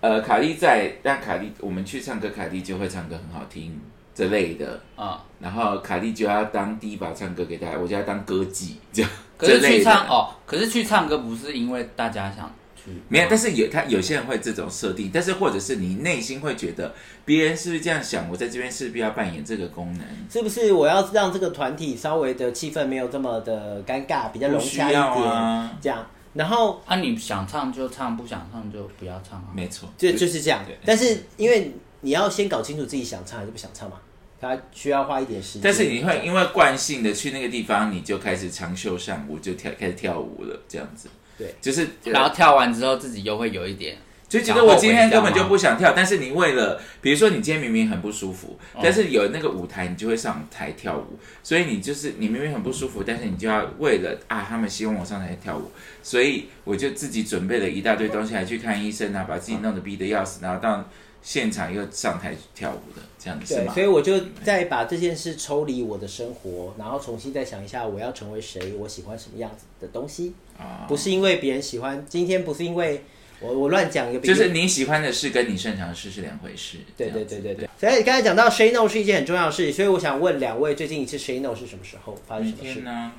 呃，卡莉在，但卡莉我们去唱歌，卡莉就会唱歌很好听之类的，嗯，然后卡莉就要当第一把唱歌给大家，我就要当歌姬这样。可是去唱哦，可是去唱歌不是因为大家想去。没有，但是有他有些人会这种设定，但是或者是你内心会觉得别人是不是这样想，我在这边势必要扮演这个功能，是不是我要让这个团体稍微的气氛没有这么的尴尬，比较融洽一点，啊，这样，然后啊，你想唱就唱，不想唱就不要唱啊。没错，就就是这样。但是因为你要先搞清楚自己想唱还是不想唱嘛，他需要花一点时间。但是你会因为惯性的去那个地方，你就开始长袖善舞，就跳开始跳舞了，这样子。对，就是然后跳完之后自己又会有一点，就觉得我今天根本就不想跳，但是你为了，比如说你今天明明很不舒服，但是有那个舞台，你就会上台跳舞，所以你就是你明明很不舒服，但是你就要为了啊，他们希望我上台跳舞，所以我就自己准备了一大堆东西，还去看医生啊，把自己弄得逼得要死，然后到现场又上台跳舞的，这样子是对，吗所？以我就再把这件事抽离我的生活，然后重新再想一下我要成为谁，我喜欢什么样子的东西，啊，不是因为别人喜欢，今天不是因为我我乱讲就是你喜欢的事跟你擅长的事是两回事。对对对对对。所以刚才讲到 say no 是一件很重要的事，所以我想问两位，最近一次 say no 是什么时候发生每什么事天？呢？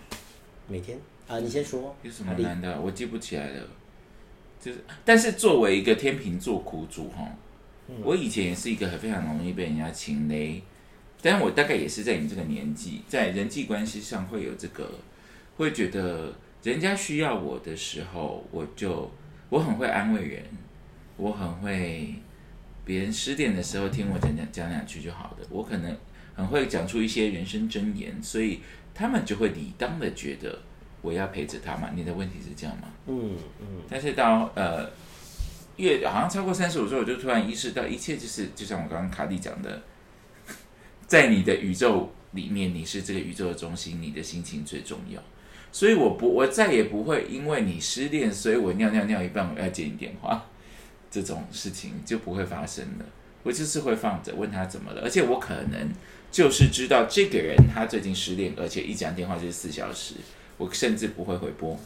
每天啊，你先说。有什么难的？我记不起来了。就是，但是作为一个天秤座苦主哈，我以前也是一个很非常容易被人家情勒，但我大概也是在你这个年纪，在人际关系上会有这个，会觉得人家需要我的时候，我就我很会安慰人，我很会别人失恋的时候听我讲讲讲两句就好的，我可能很会讲出一些人生箴言，所以他们就会理当的觉得我要陪着他嘛。你的问题是这样吗？嗯嗯，但是到呃越好像超过三十五岁，我就突然意识到，一切就是就像我刚刚卡蒂讲的，在你的宇宙里面，你是这个宇宙的中心，你的心情最重要。所以我不，我再也不会因为你失恋，所以我尿尿尿一半我要接你电话，这种事情就不会发生了。我就是会放着问他怎么了，而且我可能就是知道这个人他最近失恋，而且一讲电话就是四小时，我甚至不会回拨。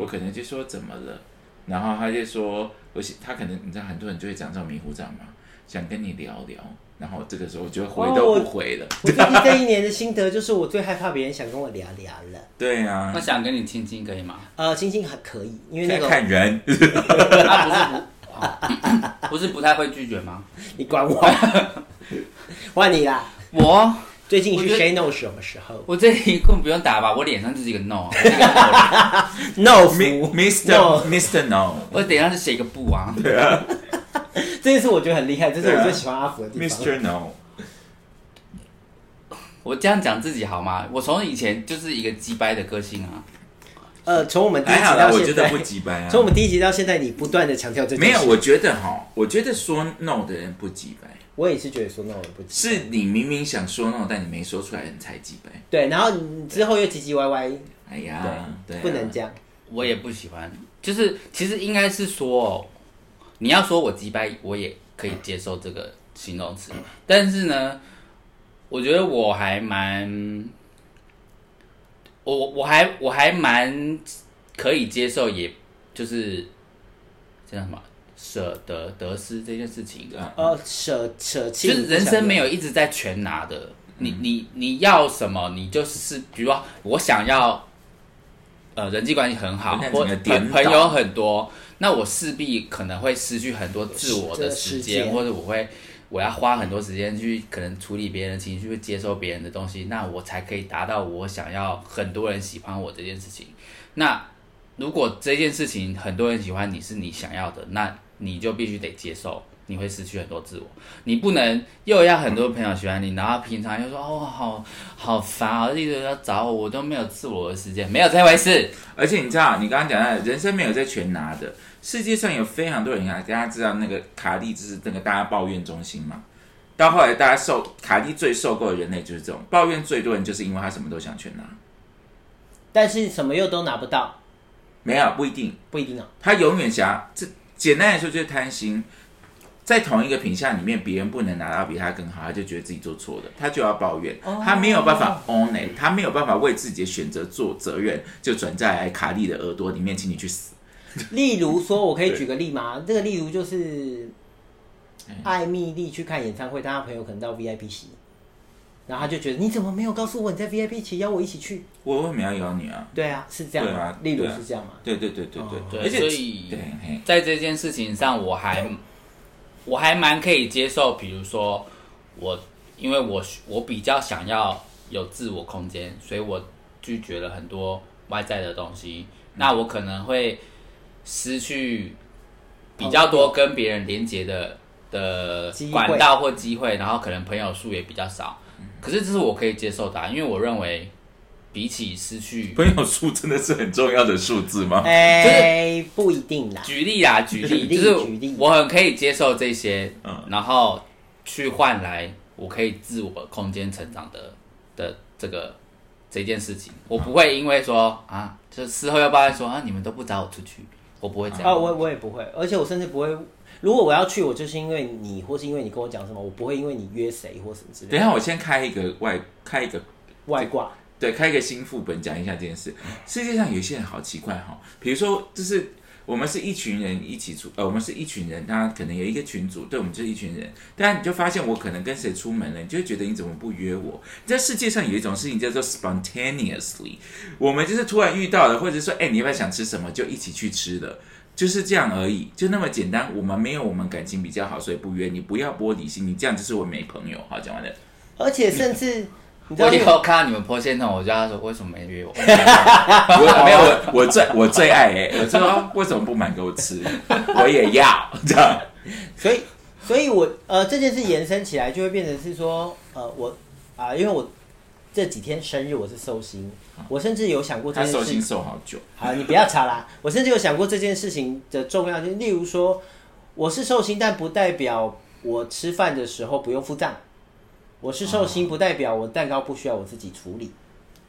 我可能就说怎么了，然后他就说，我想他可能你知道很多人就会讲这种迷糊账嘛，想跟你聊聊，然后这个时候我就回都不回了。我最近这一年的心得就是，我最害怕别人想跟我聊聊了。对啊那，想跟你亲亲可以吗？呃，亲亲还可以，因为那看个看人，他 <laughs> 不是不、哦 <coughs> 不是不太会拒绝吗？你管我，<laughs> 换你啦。我最近是 say no 是什么时候我这里根本不用打吧，我脸上就是一个 no，啊我是一个 no 脸？No 服 Mr. No Mr. No，我脸上是写一个不啊。对啊 <laughs> 这件事我觉得很厉害，这是我最喜欢阿福的地方。Mr. No，我这样讲自己好吗？我从以前就是一个鸡掰的个性啊。呃，从我们第一集到现在我觉得不，鸡掰啊。<laughs> 从我们第一集到现在，你不断的强调这没有，我觉得哈，我觉得说 no 的人不鸡掰，我也是觉得说 no 不急。是你明明想说 no，但你没说出来，你才鸡掰。对，然后你之后又唧唧歪歪，哎呀，对啊，不能这样。我也不喜欢，就是其实应该是说，你要说我鸡掰，我也可以接受这个形容词，但是呢，我觉得我还蛮，我我我还我还蛮可以接受，也就是这样什么舍得得失这件事情呃，舍舍弃，就是人生没有一直在全拿的，你你你要什么，你就是比如说我想要，呃，人际关系很好，或朋朋友很多，那我势必可能会失去很多自我的时时间，间或者我会我要花很多时间去可能处理别人的情绪，去接受别人的东西，那我才可以达到我想要很多人喜欢我这件事情。那如果这件事情很多人喜欢你是你想要的，那你就必须得接受，你会失去很多自我。你不能又要很多朋友喜欢你，然后平常又说哦好好烦啊，一直要找我，我都没有自我的时间，没有这回事。而且你知道，你刚刚讲的，人生没有在全拿的。世界上有非常多人啊，大家知道那个卡利就是那个大家抱怨中心嘛。到后来，大家受卡利最受够的人类就是这种抱怨最多人，就是因为他什么都想全拿。但是什么又都拿不到，没有不一定，不一定啊。他永远想要这简单来说就是贪心。在同一个品相里面，别人不能拿到比他更好，他就觉得自己做错了，他就要抱怨，他没有办法 own it，他没有办法为自己的选择做责任，就转在卡利的耳朵里面，请你去死。例如说，我可以举个例吗？这个例如就是哎艾米丽去看演唱会，但她朋友可能到 VIP 席，然后他就觉得你怎么没有告诉我你在 VIP 期邀我一起去？我为什么要邀你啊？对啊，是这样吗对啊例如是这样嘛？对对对对哦对，对，而且所以在这件事情上，我还我还蛮可以接受。比如说，我因为我我比较想要有自我空间，所以我拒绝了很多外在的东西。那我可能会失去比较多跟别人连接的的管道或机会，然后可能朋友数也比较少。可是这是我可以接受的啊、因为我认为比起失去朋友数真的是很重要的数字吗？哎，不一定啦。举例啊，举例，举例就是举例我很可以接受这些，嗯然后去换来我可以自我空间成长的的这个这件事情，我不会因为说啊，就事后要抱怨说啊，你们都不找我出去，我不会这样。啊，我我也不会，而且我甚至不会。如果我要去，我就是因为你，或是因为你跟我讲什么，我不会因为你约谁或什么之类的。等一下，我先开一个外，开一个外挂，对，开一个新副本讲一下这件事。世界上有一些人好奇怪哈，比如说，就是我们是一群人一起出，呃，我们是一群人，大家可能有一个群组，对我们就是一群人。但你就发现我可能跟谁出门了，你就会觉得你怎么不约我？在世界上有一种事情叫做 spontaneously，我们就是突然遇到了，或者说，哎，你要不要想吃什么，就一起去吃的。就是这样而已，就那么简单。我们没有我们感情比较好，所以不约你。不要玻璃心，你这样就是我没朋友。好，讲完了。而且甚至 <laughs> 我以后看到你们破线筒，我就要说为什么没约我？我没有我我最我最爱哎、我说、哦、为什么不买给我吃？我也要这样。所以，所以我呃这件事延伸起来，就会变成是说，呃，我啊、因为我这几天生日，我是寿星，我甚至有想过这件事他寿星寿好久，好，你不要吵啦。<laughs> 我甚至有想过这件事情的重要性，例如说，我是寿星，但不代表我吃饭的时候不用付账。我是寿星，不代表我蛋糕不需要我自己处理。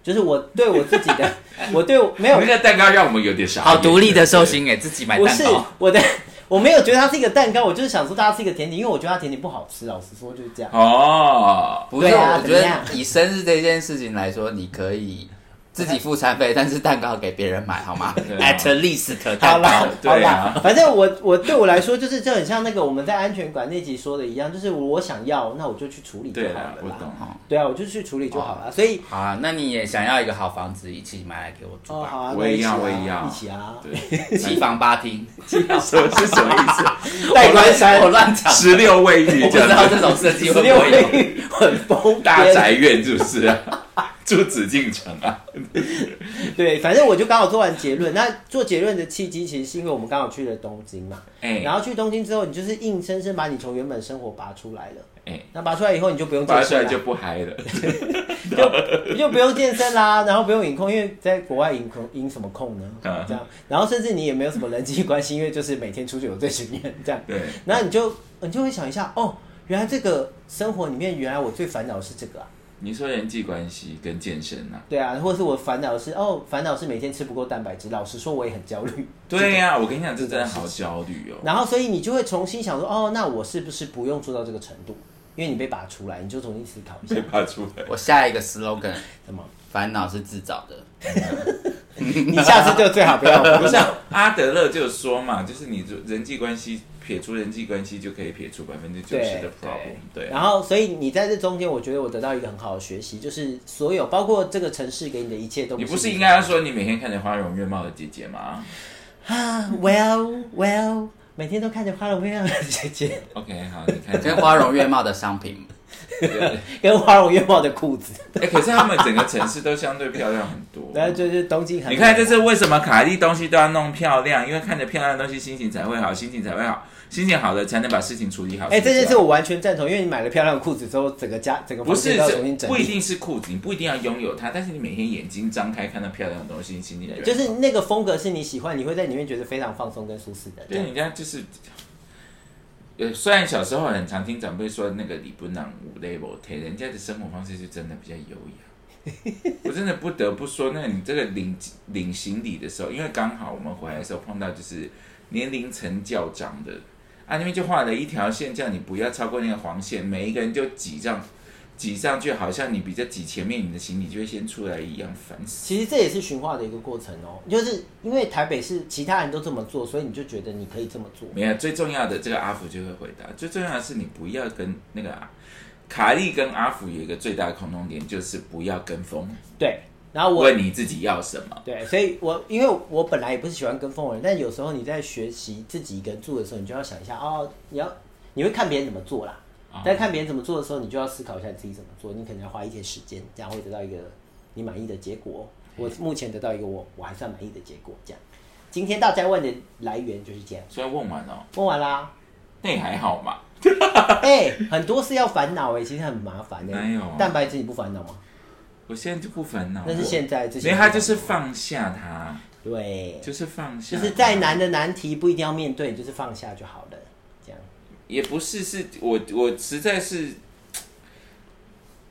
就是我对我自己的，<laughs> 我对我没有那个蛋糕让我们有点傻。好独立的寿星哎，自己买蛋糕。我的，我没有觉得它是一个蛋糕，我就是想说它是一个甜点，因为我觉得它甜点不好吃，老实说就是这样。哦，不是，对啊我觉得以生日这件事情来说，你可以自己付餐费，但是蛋糕给别人买好吗 <laughs> 啊？At least 好蛋啦糕。，对好啊啦，反正我我对我来说，就是这很像那个我们在安全馆那集说的一样，就是我想要，那我就去处理就对好了，啦我懂哈。。对啊，我就去处理就好了。所以好啊，那你也想要一个好房子，一起买来给我住哦，好啊，我也要我也要一起啊，对，七房八厅，什么是什么意思？<laughs> 带关山我乱讲，十六卫浴我不知道这种设计十六会不会很疯大癫宅院是不是啊？住紫禁城啊？<laughs> 对，反正我就刚好做完结论。那做结论的契机，其实是因为我们刚好去了东京嘛。哎然后去东京之后，你就是硬生生把你从原本生活拔出来了。哎，那拔出来以后，你就不用拔健身了，出来就不嗨了。<laughs> 就就不用健身啦，然后不用饮控，因为在国外饮控饮什么控呢？嗯这样，然后甚至你也没有什么人际关系，因为就是每天出去有这群人这样。对，然后你就你就会想一下，哦，原来这个生活里面，原来我最烦恼的是这个啊。你说人际关系跟健身啊？对啊，或者是我烦恼的是哦，烦恼是每天吃不够蛋白质。老实说，我也很焦虑。对呀、<laughs> 我跟你讲，这真的好焦虑哦。然后，所以你就会重新想说，哦，那我是不是不用做到这个程度？因为你被拔出来，你就重新思考一下被，拔出来，我下一个 slogan，什么？烦恼是自找的。<laughs> 你下次就最好不要。<laughs> 不是、啊、阿德勒就说嘛，就是你人际关系撇除人际关系，就可以撇除百分之九十的 problem。对，然后，所以你在这中间，我觉得我得到一个很好的学习，就是所有包括这个城市给你的一切都你不是是应该要说你每天看着花容月貌的姐姐吗啊？Well, well，每天都看着花容月貌的姐姐？<laughs> OK，好，你看跟花容月貌的商品，对 <laughs> 跟花容月貌的裤子，<laughs> 哎、可是他们整个城市都相对漂亮很多。<laughs> 然后就是东京很。你看，这是为什么卡莉东西都要弄漂亮，因为看着漂亮的东西，心情才会好，心情才会好，心情好了才能把事情处理好。哎、这件事我完全赞同，因为你买了漂亮的裤子之后，整个家整个不是要重新整理。不一定是裤子，你不一定要拥有它，但是你每天眼睛张开看到漂亮的东西，心情就是那个风格是你喜欢，你会在里面觉得非常放松跟舒适的。对，人家就是，呃，虽然小时候很常听长辈说那个李不能五 level 贴，人家的生活方式是真的比较优雅。我真的不得不说，那你这个领领行李的时候，因为刚好我们回来的时候碰到就是年龄层较长的，啊，那边就画了一条线，叫你不要超过那个黄线，每一个人就挤这样挤上去，好像你比较挤前面，你的行李就会先出来一样，烦死。其实这也是循化的一个过程哦，就是因为台北市其他人都这么做，所以你就觉得你可以这么做。没有，最重要的这个阿福就会回答，最重要的是你不要跟那个啊卡莉跟阿福有一个最大的共同点，就是不要跟风，对，然后我问你自己要什么。对，所以我因为我本来也不是喜欢跟风的人，但有时候你在学习自己一个人住的时候，你就要想一下哦，你要你会看别人怎么做啦，在看别人怎么做的时候，你就要思考一下你自己怎么做，你可能要花一些时间，这样会得到一个你满意的结果。我目前得到一个我我还算满意的结果，这样。今天大家问的来源就是这样，所以问完了，问完啦。那也还好嘛。<laughs> 哎、很多事要烦恼哎，其实很麻烦的。没有蛋白质你不烦恼吗？我现在就不烦恼，那是现在，之因前为他就是放下他，对，就是放下，就是再难的难题不一定要面对，就是放下就好。也不是，是我我实在是，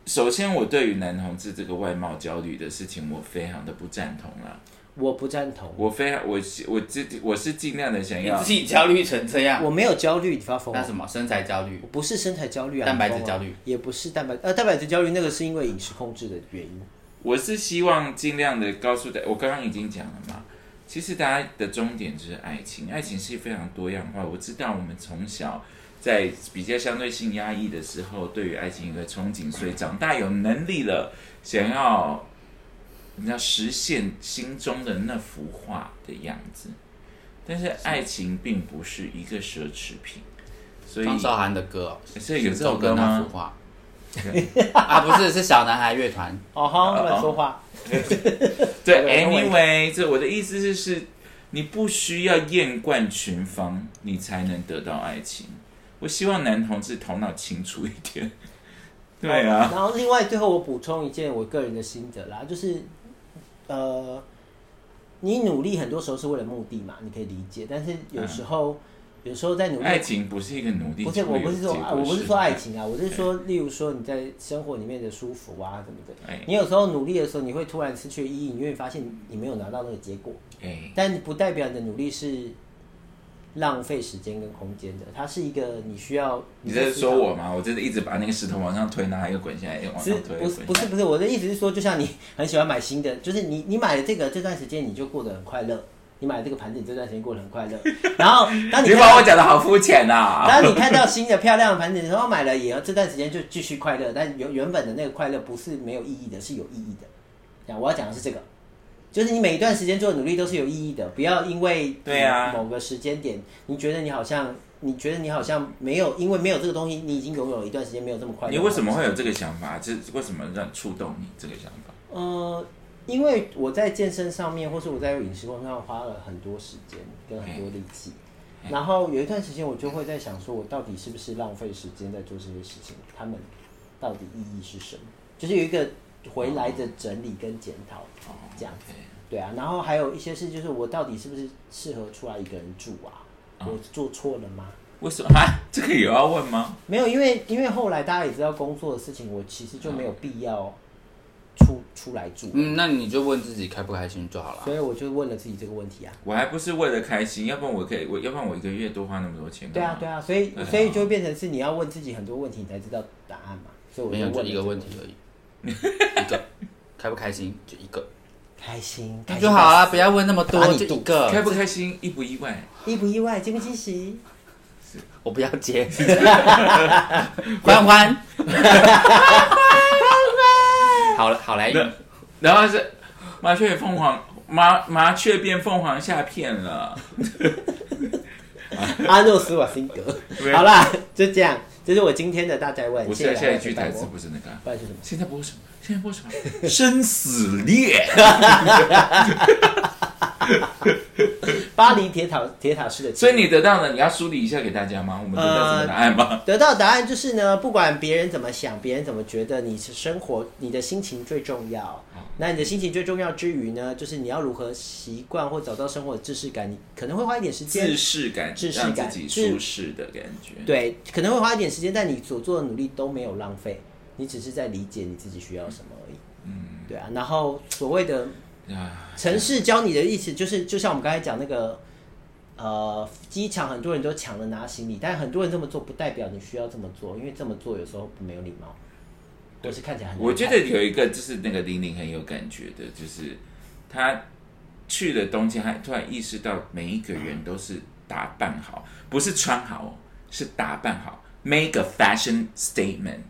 首先我对于男同志这个外貌焦虑的事情，我非常的不赞同啦。我不赞同，我非常我我自我是尽量的想要你自，己焦虑成这样，我没有焦虑，你发疯了。那什么身材焦虑我？不是身材焦虑啊，蛋白质你疯了焦虑也不是蛋白呃蛋白质焦虑，那个是因为饮食控制的原因。我是希望尽量的告诉大我刚刚已经讲了嘛，其实大家的终点就是爱情，爱情是非常多样化。我知道我们从小在比较相对性压抑的时候，对于爱情有个憧憬，所以长大有能力了，想要你要实现心中的那幅画的样子。但是爱情并不是一个奢侈品，所以张韶涵的歌哦，所以有这首歌吗幅？画 <laughs> 啊，不是，是小男孩乐团。哦哈，乱说话。对 <laughs> 对，anyway，这我的意思是，是你不需要艳冠群芳，你才能得到爱情。我希望男同志头脑清楚一点。<laughs> 对啊，然后另外最后我补充一件我个人的心得啦，就是呃，你努力很多时候是为了目的嘛，你可以理解，但是有时候、有时候在努力爱情不是一个努力，不是，我不是说，我不是说爱情啊，我是说，例如说你在生活里面的舒服啊什么的，哎。你有时候努力的时候，你会突然失去意义，你会发现你没有拿到那个结果，哎，但不代表你的努力是浪费时间跟空间的，它是一个你需要。你在说我吗？我真的一直把那个石头往上推，然后又滚下来，又往上推，不是不是不是，我的意思是说，就像你 <laughs> 很喜欢买新的，就是你你买了这个这段时间你就过得很快乐，你买了这个盘子，你这段时间过得很快乐，然后当你你把我讲的好肤浅呐！<laughs> 当你看到新的漂亮的盘子，然后买了以后，这段时间就继续快乐，但原原本的那个快乐不是没有意义的，是有意义的。讲我要讲的是这个，就是你每一段时间做的努力都是有意义的，不要因为对啊某个时间点，你觉得你好像你觉得你好像没有，因为没有这个东西，你已经拥有了一段时间没有这么快乐。你为什么会有这个想法？这为什么让触动你这个想法？呃，因为我在健身上面，或是我在饮食工作上花了很多时间跟很多力气，然后有一段时间我就会在想，说我到底是不是浪费时间在做这些事情？他们到底意义是什么？就是有一个回来的整理跟检讨，哦这样子。对啊，然后还有一些事，就是我到底是不是适合出来一个人住啊？我做错了吗？为什么啊？<laughs> 这个有要问吗？没有，因为因为后来大家也知道工作的事情，我其实就没有必要出出来住。嗯，那你就问自己开不开心就好了。所以我就问了自己这个问题啊。我还不是为了开心，要不然我可以，我要不然我一个月多花那么多钱？对啊，对啊，所以所以就会变成是你要问自己很多问题，你才知道答案嘛。所以我没有，就问一个问题。而已，一个，开不开心就一个，开心，那就好啊，不要问那么多把，你就一个。开不开心，意不意外？意不意外，惊不惊喜？我不要接，<laughs> 欢欢，好了，好来一个，然后是麻雀凤凰麻麻雀变凤凰下片了。<laughs> 阿诺斯瓦辛格。<laughs> 好啦，就这样，这是我今天的大宅问。不谢谢是下一句台词不是那个啊，不然是什么？现在播什么？现在播什么？<laughs> 生死恋。巴黎铁塔铁塔式的。所以你得到了，你要梳理一下给大家吗？我们得到什么答案吗？得到的答案就是呢，不管别人怎么想，别人怎么觉得，你是生活，你的心情最重要。那你的心情最重要之余呢，就是你要如何习惯或找到生活的秩序感，你可能会花一点时间自。视感，自视感让自己舒适的感觉。对，可能会花一点时间，但你所做的努力都没有浪费，你只是在理解你自己需要什么而已。嗯，对啊。然后所谓的啊，城市教你的意思就是，就像我们刚才讲那个，呃，机场很多人都抢着拿行李，但很多人这么做不代表你需要这么做，因为这么做有时候没有礼貌，或是看起来很。我觉得有一个就是那个玲玲很有感觉的，就是她去了东京，她突然意识到每一个人都是打扮好，不是穿好哦，是打扮好，make a fashion statement。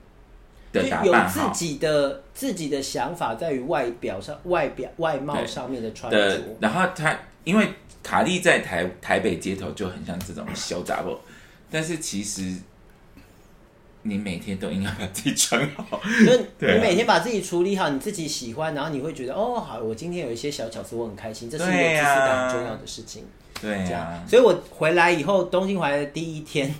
有自己的自己的想法，在于外表上、外表外貌上面的穿的着。，然后他因为卡莉在台台北街头就很像这种小杂货，但是其实你每天都应该把自己穿好，就 <laughs> 你每天把自己处理好，你自己喜欢，然后你会觉得哦，好，我今天有一些小巧思，我很开心，这是一个很重要的事情。对啊这样，所以我回来以后，东京回来的第一天，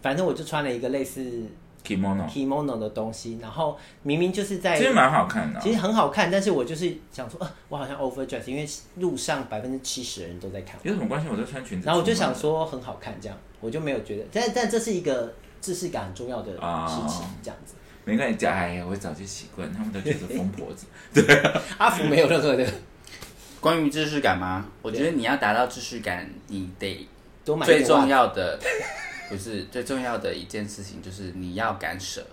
反正我就穿了一个类似，kimono kimono 的东西，然后明明就是在其实蛮好看的哦、其实很好看，但是我就是想说，呃，我好像 overdress，因为路上百分之七十的人都在看我，有什么关系？我在穿裙子然后我就想说很好看，这样我就没有觉得，但但这是一个知识感很重要的啊事情，这样子。没关系，哎呀，我早就习惯，他们都觉得疯婆子。<laughs> 对阿福没有任何的关于知识感吗？我觉得你要达到知识感，你得多买最重要的 <laughs> 不是最重要的一件事情，就是你要敢舍。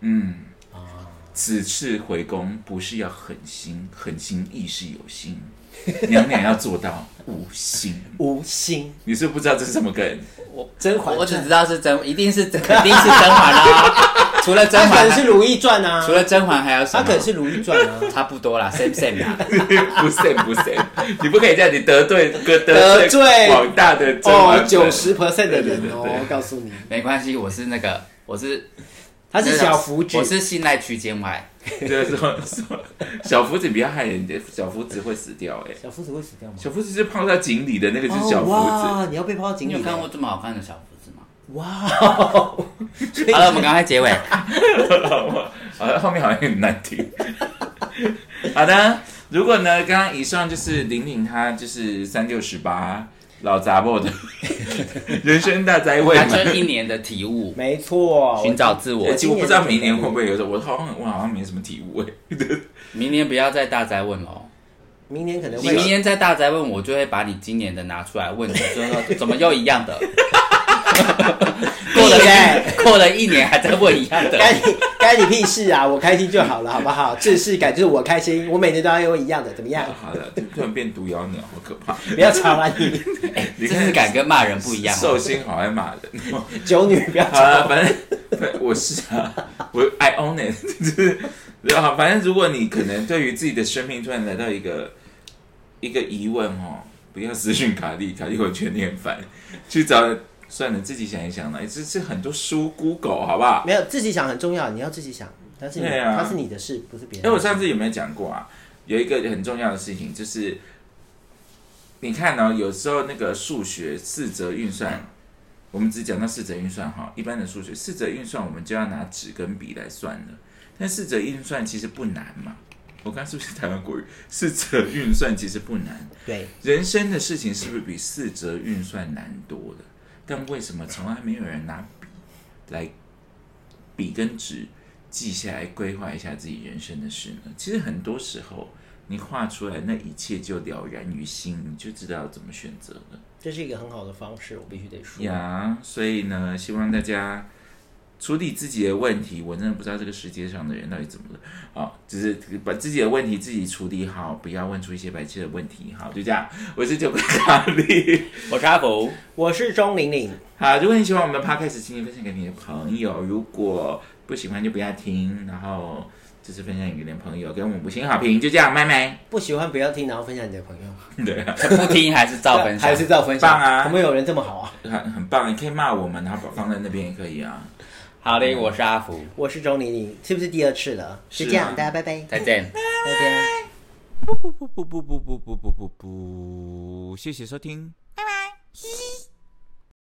嗯，啊，此次回宫不是要狠心，狠心亦是有心，<laughs> 娘娘要做到无心。无心你是不是不知道这是什么梗？我甄嬛我只知道是甄，一定是肯定是甄嬛啦。<laughs> 除了甄他可嬛能，是《如懿传》啊，除了甄嬛还有什么？他可能是《如懿传》啊。差不多啦，same same 啦。<laughs> 不是不是，你不可以这样，你得罪得得罪广大的甄哦九十 percent 的人对对对哦，告诉你，没关系，我是那个，我是他是小福子我，是信赖区间外。就是说说小福子比较害人，小福子会死掉哎、小福子会死掉吗？小福子是泡在井里的那个是小哦福子，哇，你要被泡到井里你有看过这么好看的小福子吗？哇，<laughs> 好了，我们赶快结尾。<laughs> 好了后面好像很难听。好的，如果呢，刚刚以上就是玲玲她就是三六十八老杂货的 <laughs> 人生大灾问他。这一年的体悟，没错，寻找自我而。且我不知道明年会不会有的，我好像我好像没什么体悟哎。<laughs> 明年不要再大灾问了。明年可能会你明年再大灾问，我就会把你今年的拿出来问你，就说怎么又一样的？过了一 <laughs> 过了一年还在问一样的，该你该你屁事啊！我开心就好了，好不好？知识感就是我开心，我每年都要问一样的，怎么样？好了，突然变毒妖鸟，好可怕！不要吵了你，<laughs> 你知识感跟骂人不一样寿哦。星好爱骂人。<laughs> 九女不要好了，吵。反正我是啊，我 I own it，就是啊，反正如果你可能对于自己的生命突然来到一个一个疑问哦，不要私讯卡莉，卡莉我觉得你很烦，去找算了，自己想一想了，这是很多书 Google 好不好？没有自己想很重要，你要自己想，但是你对啊它是你的事，不是别人的事。因为我上次有没有讲过啊？有一个很重要的事情就是，你看呢、有时候那个数学四则运算，我们只讲到四则运算哈，一般的数学四则运算我们就要拿纸跟笔来算了。但四则运算其实不难嘛，我刚刚是不是台湾国语？四则运算其实不难，对，人生的事情是不是比四则运算难多的？但为什么从来没有人拿笔来笔跟纸记下来规划一下自己人生的事呢？其实很多时候，你画出来那一切就了然于心，你就知道怎么选择了这是一个很好的方式，我必须得说。呀。所以呢，希望大家处理自己的问题。我真的不知道这个世界上的人到底怎么了。好，只是把自己的问题自己处理好，不要问出一些白痴的问题。好，就这样。我是九哥卡莉。<laughs> 我是阿福，我是钟玲玲，好，如果你喜欢我们的 podcast，请你分享给你的朋友。如果不喜欢就不要听，然后就是分享给你的朋友，给我们五星好评。就这样，麦麦。不喜欢不要听，然后分享你的朋友，对啊，<laughs> 不听还是照分享还？是照分享棒啊我们有人这么好啊！很很棒，你可以骂我们，然后放在那边也可以啊。好的我是阿福。我是周玲玲是不是第二次了？是这样大家拜拜。再见。拜拜。不不不不不不不不不不不谢谢收听拜拜嘻嘻